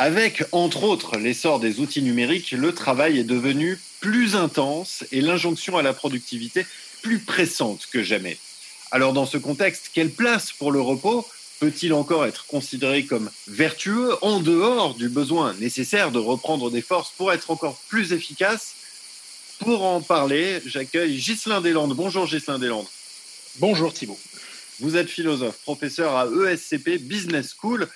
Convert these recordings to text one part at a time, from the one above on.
Avec, entre autres, l'essor des outils numériques, le travail est devenu plus intense et l'injonction à la productivité plus pressante que jamais. Alors dans ce contexte, quelle place pour le repos peut-il encore être considéré comme vertueux en dehors du besoin nécessaire de reprendre des forces pour être encore plus efficace? Pour en parler, j'accueille Ghislain Deslandes. Bonjour Ghislain Deslandes. Bonjour Thibault. Vous êtes philosophe, professeur à ESCP Business School.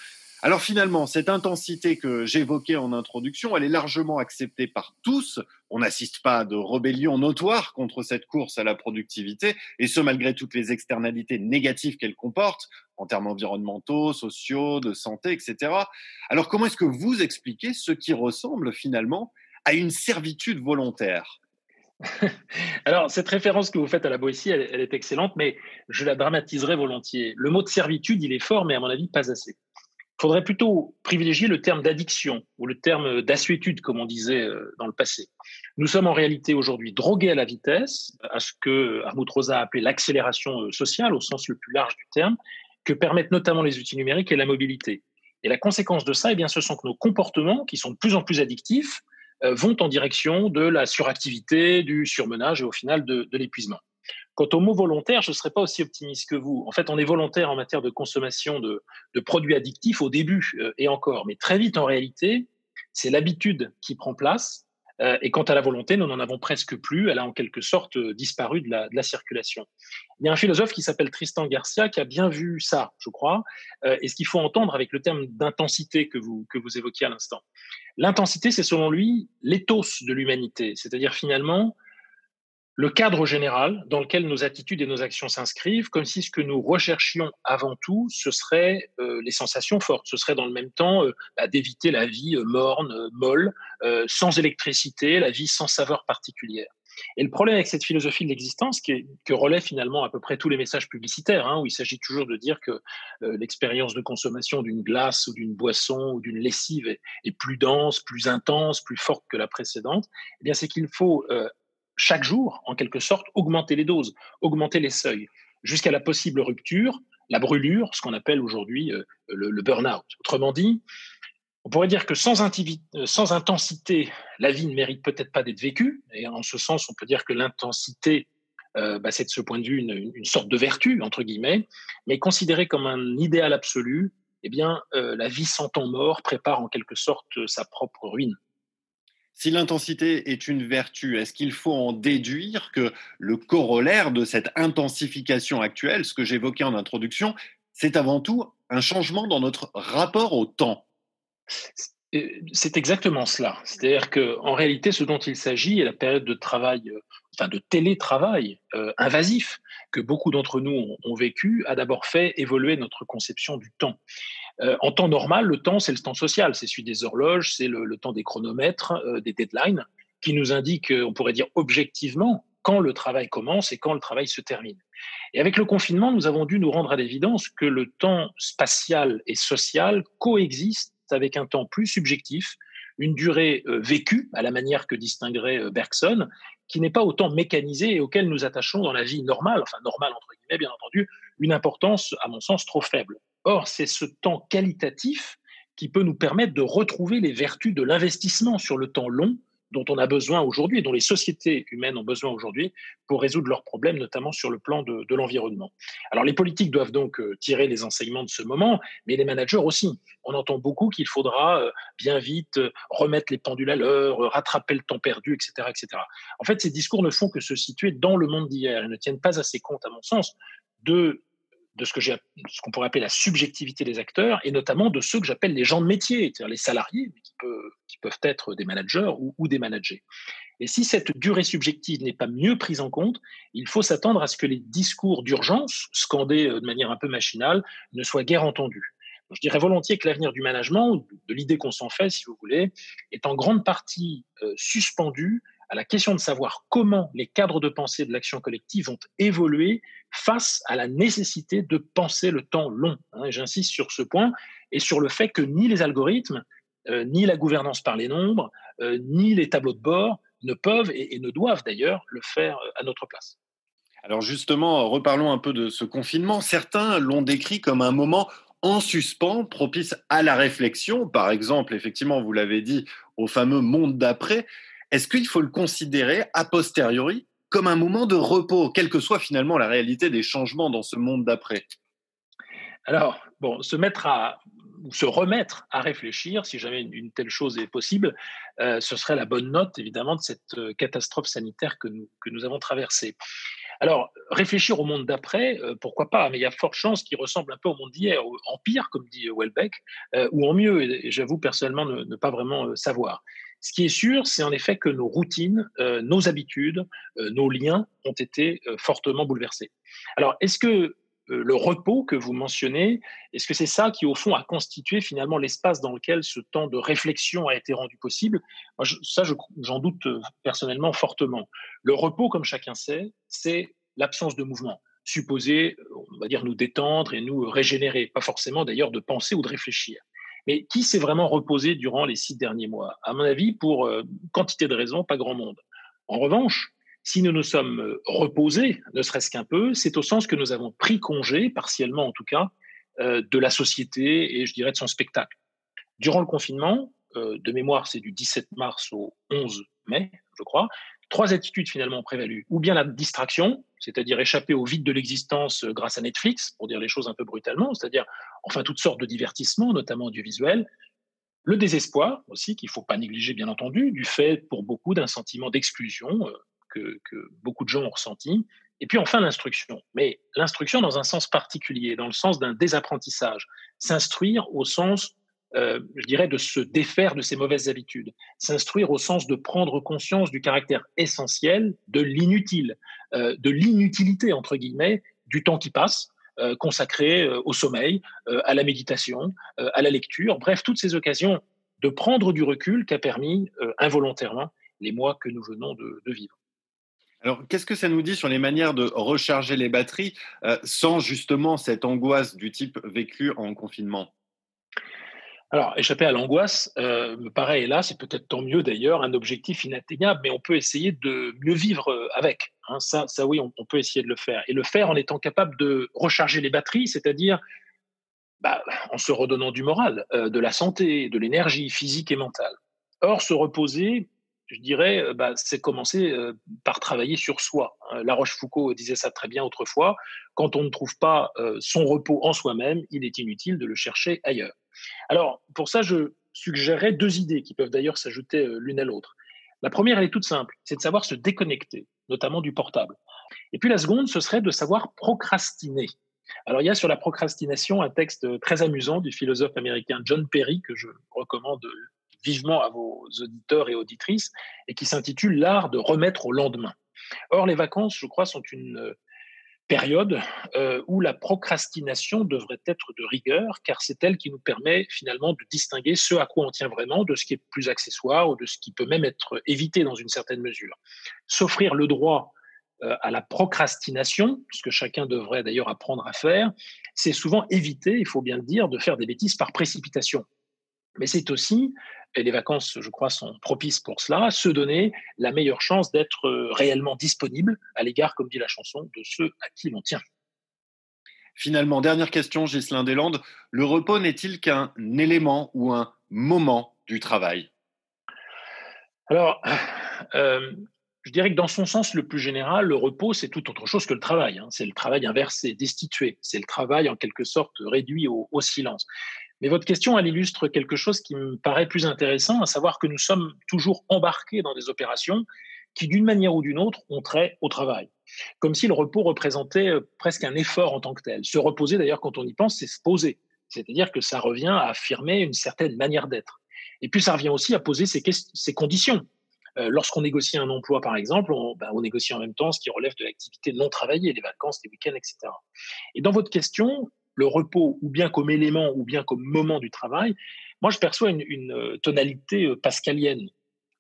Alors finalement, cette intensité que j'évoquais en introduction, elle est largement acceptée par tous. On n'assiste pas à de rébellion notoire contre cette course à la productivité, et ce malgré toutes les externalités négatives qu'elle comporte, en termes environnementaux, sociaux, de santé, etc. Alors comment est-ce que vous expliquez ce qui ressemble finalement à une servitude volontaire? Alors, cette référence que vous faites à la Boétie, elle, est excellente, mais je la dramatiserai volontiers. Le mot de servitude, il est fort, mais à mon avis, pas assez faudrait plutôt privilégier le terme d'addiction ou le terme d'assuétude, comme on disait euh, dans le passé. Nous sommes en réalité aujourd'hui drogués à la vitesse, à ce que Armut Rosa a appelé l'accélération euh, sociale au sens le plus large du terme, que permettent notamment les outils numériques et la mobilité. Et la conséquence de ça, eh bien, ce sont que nos comportements, qui sont de plus en plus addictifs, euh, vont en direction de la suractivité, du surmenage et au final de l'épuisement. Quant au mot volontaire, je ne serais pas aussi optimiste que vous. En fait, on est volontaire en matière de consommation de, produits addictifs au début euh, et encore, mais très vite en réalité, c'est l'habitude qui prend place. Euh, et quant à la volonté, nous n'en avons presque plus. Elle a en quelque sorte euh, disparu de la, circulation. Il y a un philosophe qui s'appelle Tristan Garcia qui a bien vu ça, je crois, et ce qu'il faut entendre avec le terme d'intensité que vous, que vous évoquiez à l'instant. L'intensité, c'est selon lui l'éthos de l'humanité, c'est-à-dire finalement le cadre général dans lequel nos attitudes et nos actions s'inscrivent, comme si ce que nous recherchions avant tout, ce serait euh, les sensations fortes, ce serait dans le même temps euh, bah, d'éviter la vie euh, morne, molle, sans électricité, la vie sans saveur particulière. Et le problème avec cette philosophie de l'existence, que relèvent finalement à peu près tous les messages publicitaires, hein, où il s'agit toujours de dire que l'expérience de consommation d'une glace ou d'une boisson ou d'une lessive est, est, plus dense, plus intense, plus forte que la précédente, eh bien c'est qu'il faut chaque jour, en quelque sorte, augmenter les doses, augmenter les seuils, jusqu'à la possible rupture, la brûlure, ce qu'on appelle aujourd'hui euh, le, burn-out. Autrement dit, on pourrait dire que sans, euh, sans intensité, la vie ne mérite peut-être pas d'être vécue. Et en ce sens, on peut dire que l'intensité, euh, bah, c'est de ce point de vue une, sorte de vertu, entre guillemets, mais considérée comme un idéal absolu, eh bien, la vie sans temps mort prépare en quelque sorte sa propre ruine. Si l'intensité est une vertu, est-ce qu'il faut en déduire que le corollaire de cette intensification actuelle, ce que j'évoquais en introduction, c'est avant tout un changement dans notre rapport au temps? Euh, c'est exactement cela. C'est-à-dire qu'en réalité, ce dont il s'agit est la période de travail, euh, enfin de télétravail euh, invasif que beaucoup d'entre nous ont vécu, a d'abord fait évoluer notre conception du temps. Euh, en temps normal, le temps, c'est le temps social, c'est celui des horloges, c'est le, temps des chronomètres, euh, des deadlines, qui nous indiquent, euh, on pourrait dire objectivement, quand le travail commence et quand le travail se termine. Et avec le confinement, nous avons dû nous rendre à l'évidence que le temps spatial et social coexistent avec un temps plus subjectif, une durée vécue, à la manière que distinguerait Bergson, qui n'est pas autant mécanisé et auquel nous attachons dans la vie normale, enfin normale entre guillemets bien entendu, une importance à mon sens trop faible. Or, c'est ce temps qualitatif qui peut nous permettre de retrouver les vertus de l'investissement sur le temps long dont on a besoin aujourd'hui et dont les sociétés humaines ont besoin aujourd'hui pour résoudre leurs problèmes, notamment sur le plan de, l'environnement. Alors les politiques doivent donc euh, tirer les enseignements de ce moment, mais les managers aussi. On entend beaucoup qu'il faudra euh, bien vite euh, remettre les pendules à l'heure, rattraper le temps perdu, etc., etc. En fait, ces discours ne font que se situer dans le monde d'hier et ne tiennent pas assez compte, à mon sens, de de ce que j'ai, ce qu'on pourrait appeler la subjectivité des acteurs, et notamment de ceux que j'appelle les gens de métier, c'est-à-dire les salariés, qui, peuvent être des managers ou, des managers. Et si cette durée subjective n'est pas mieux prise en compte, il faut s'attendre à ce que les discours d'urgence, scandés euh, de manière un peu machinale, ne soient guère entendus. je dirais volontiers que l'avenir du management, de l'idée qu'on s'en fait, si vous voulez, est en grande partie euh, suspendu à la question de savoir comment les cadres de pensée de l'action collective vont évoluer face à la nécessité de penser le temps long. Hein, j'insiste sur ce point et sur le fait que ni les algorithmes, euh, ni la gouvernance par les nombres, euh, ni les tableaux de bord ne peuvent et, ne doivent d'ailleurs le faire euh, à notre place. Alors justement, reparlons un peu de ce confinement. Certains l'ont décrit comme un moment en suspens, propice à la réflexion, par exemple, effectivement, vous l'avez dit, au fameux monde d'après, est-ce qu'il faut le considérer a posteriori comme un moment de repos, quelle que soit finalement la réalité des changements dans ce monde d'après? Alors, bon, se mettre à se remettre à réfléchir, si jamais une, telle chose est possible, euh, ce serait la bonne note, évidemment, de cette euh, catastrophe sanitaire que nous, que nous avons traversée. Alors, réfléchir au monde d'après, euh, pourquoi pas, mais il y a fort chance qu'il ressemble un peu au monde d'hier, en pire, comme dit Welbeck, ou en mieux, et, j'avoue personnellement ne, pas vraiment savoir. Ce qui est sûr, c'est en effet que nos routines, nos habitudes, nos liens ont été fortement bouleversés. Alors, est-ce que euh, le repos que vous mentionnez, est-ce que c'est ça qui, au fond, a constitué finalement l'espace dans lequel ce temps de réflexion a été rendu possible? Ça, j'en doute euh, personnellement fortement. Le repos, comme chacun sait, c'est l'absence de mouvement, supposé, on va dire, nous détendre et nous régénérer, pas forcément d'ailleurs de penser ou de réfléchir. Mais qui s'est vraiment reposé durant les six derniers mois? À mon avis, pour euh, quantité de raisons, pas grand monde. En revanche, si nous nous sommes euh, reposés, ne serait-ce qu'un peu, c'est au sens que nous avons pris congé, partiellement en tout cas, euh, de la société et je dirais de son spectacle. Durant le confinement, de mémoire, c'est du 17 mars au 11 mai, je crois, trois attitudes finalement ont prévalu. Ou bien la distraction, c'est-à-dire échapper au vide de l'existence grâce à Netflix, pour dire les choses un peu brutalement, c'est-à-dire enfin toutes sortes de divertissements, notamment audiovisuels. Le désespoir aussi, qu'il ne faut pas négliger bien entendu, du fait pour beaucoup d'un sentiment d'exclusion, que, beaucoup de gens ont ressenti. Et puis enfin l'instruction. Mais l'instruction dans un sens particulier, dans le sens d'un désapprentissage. S'instruire au sens, euh, je dirais, de se défaire de ses mauvaises habitudes. S'instruire au sens de prendre conscience du caractère essentiel de l'inutile, euh, de l'inutilité, entre guillemets, du temps qui passe, euh, consacré au sommeil, à la méditation, à la lecture, bref, toutes ces occasions de prendre du recul qu'a permis involontairement les mois que nous venons de vivre. Alors, qu'est-ce que ça nous dit sur les manières de recharger les batteries sans justement cette angoisse du type vécu en confinement? Alors, échapper à l'angoisse euh, me paraît, et là, c'est peut-être tant mieux d'ailleurs, un objectif inatteignable, mais on peut essayer de mieux vivre euh, avec. Hein. ça, oui, on, peut essayer de le faire. Et le faire en étant capable de recharger les batteries, c'est-à-dire bah, en se redonnant du moral, de la santé, de l'énergie physique et mentale. Or, se reposer, je dirais, euh, bah, c'est commencer euh, par travailler sur soi. Hein. La Rochefoucauld disait ça très bien autrefois. Quand on ne trouve pas euh, son repos en soi-même, il est inutile de le chercher ailleurs. Alors, pour ça, je suggérerais deux idées qui peuvent d'ailleurs s'ajouter l'une à l'autre. La première, elle est toute simple, c'est de savoir se déconnecter, notamment du portable. Et puis la seconde, ce serait de savoir procrastiner. Alors, il y a sur la procrastination un texte très amusant du philosophe américain John Perry que je recommande vivement à vos auditeurs et auditrices, et qui s'intitule L'art de remettre au lendemain. Or, les vacances, je crois, sont une euh, période euh, où la procrastination devrait être de rigueur, car c'est elle qui nous permet finalement de distinguer ce à quoi on tient vraiment de ce qui est plus accessoire ou de ce qui peut même être évité dans une certaine mesure. S'offrir le droit euh, à la procrastination, ce que chacun devrait d'ailleurs apprendre à faire, c'est souvent éviter, il faut bien le dire, de faire des bêtises par précipitation. Mais c'est aussi et les vacances, je crois, sont propices pour cela, se donner la meilleure chance d'être euh, réellement disponible à l'égard, comme dit la chanson, de ceux à qui l'on tient. Finalement, dernière question, Ghislain Deslandes. Le repos n'est-il qu'un élément ou un moment du travail? Alors, euh, je dirais que dans son sens le plus général, le repos, c'est tout autre chose que le travail. Hein. C'est le travail inversé, destitué. C'est le travail en quelque sorte réduit au silence. Mais votre question, elle illustre quelque chose qui me paraît plus intéressant, à savoir que nous sommes toujours embarqués dans des opérations qui, d'une manière ou d'une autre, ont trait au travail. Comme si le repos représentait euh, presque un effort en tant que tel. Se reposer, d'ailleurs, quand on y pense, c'est se poser. C'est-à-dire que ça revient à affirmer une certaine manière d'être. Et puis, ça revient aussi à poser ses, ses conditions. Euh, lorsqu'on négocie un emploi, par exemple, on, ben, on, négocie en même temps ce qui relève de l'activité non travaillée, les vacances, les week-ends, etc. Et dans votre question, le repos ou bien comme élément ou bien comme moment du travail, moi je perçois une, euh, tonalité euh, pascalienne.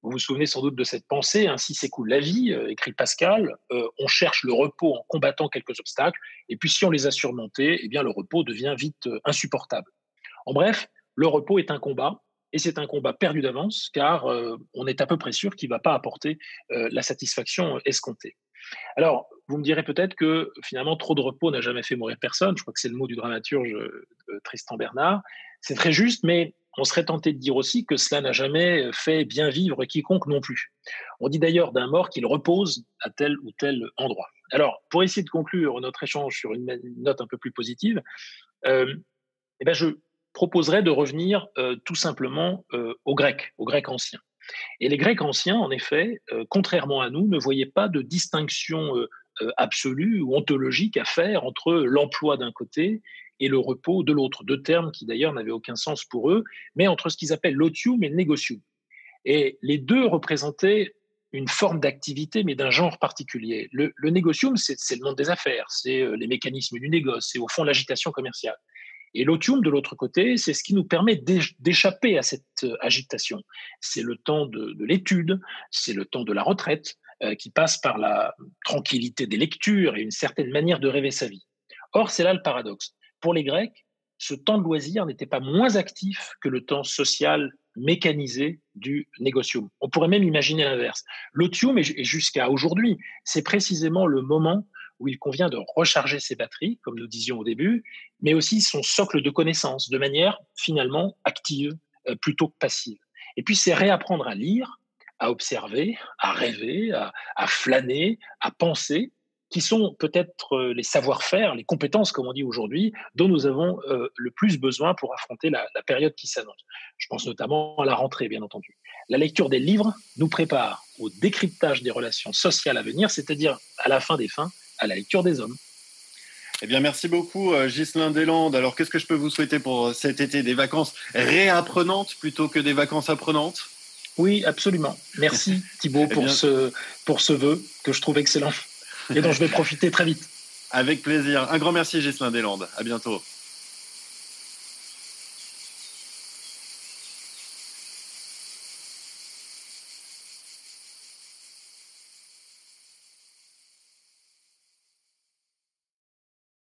Vous vous souvenez sans doute de cette pensée, ainsi s'écoule la vie, euh, écrit Pascal, on cherche le repos en combattant quelques obstacles, et puis si on les a surmontés, eh bien le repos devient vite insupportable. En bref, le repos est un combat, et c'est un combat perdu d'avance, car on est à peu près sûr qu'il ne va pas apporter la satisfaction escomptée. Alors, vous me direz peut-être que finalement, trop de repos n'a jamais fait mourir personne. Je crois que c'est le mot du dramaturge Tristan Bernard. C'est très juste, mais on serait tenté de dire aussi que cela n'a jamais fait bien vivre quiconque non plus. On dit d'ailleurs d'un mort qu'il repose à tel ou tel endroit. Alors, pour essayer de conclure notre échange sur une note un peu plus positive, euh, eh ben je proposerais de revenir euh, tout simplement euh, aux Grecs, aux Grecs anciens. Et les Grecs anciens, en effet, contrairement à nous, ne voyaient pas de distinction absolue ou ontologique à faire entre l'emploi d'un côté et le repos de l'autre. Deux termes qui d'ailleurs n'avaient aucun sens pour eux, mais entre ce qu'ils appellent l'otium et le negocium. Et les deux représentaient une forme d'activité, mais d'un genre particulier. Le, le négocium, c'est le monde des affaires, c'est euh, les mécanismes du négoce, c'est au fond l'agitation commerciale. Et l'otium, de l'autre côté, c'est ce qui nous permet d'échapper à cette euh, agitation. C'est le temps de, l'étude, c'est le temps de la retraite, euh, qui passe par la tranquillité des lectures et une certaine manière de rêver sa vie. Or, c'est là le paradoxe. Pour les Grecs, ce temps de loisir n'était pas moins actif que le temps social mécanisé du négocium. On pourrait même imaginer l'inverse. L'otium, et jusqu'à aujourd'hui, c'est précisément le moment où il convient de recharger ses batteries, comme nous disions au début, mais aussi son socle de connaissances, de manière finalement active euh, plutôt que passive. Et puis c'est réapprendre à lire, à observer, à rêver, à flâner, à penser, qui sont peut-être euh, les savoir-faire, les compétences, comme on dit aujourd'hui, dont nous avons euh, le plus besoin pour affronter la, période qui s'annonce. Je pense notamment à la rentrée, bien entendu. La lecture des livres nous prépare au décryptage des relations sociales à venir, c'est-à-dire à la fin des fins, à la lecture des hommes. Eh bien, merci beaucoup, euh, Ghislain Deslandes. Alors, qu'est-ce que je peux vous souhaiter pour cet été? Des vacances réapprenantes plutôt que des vacances apprenantes? Oui, absolument. Merci, Thibault, eh pour, ce, pour ce vœu que je trouve excellent et dont je vais profiter très vite. Avec plaisir. Un grand merci, Gislain Deslandes. À bientôt.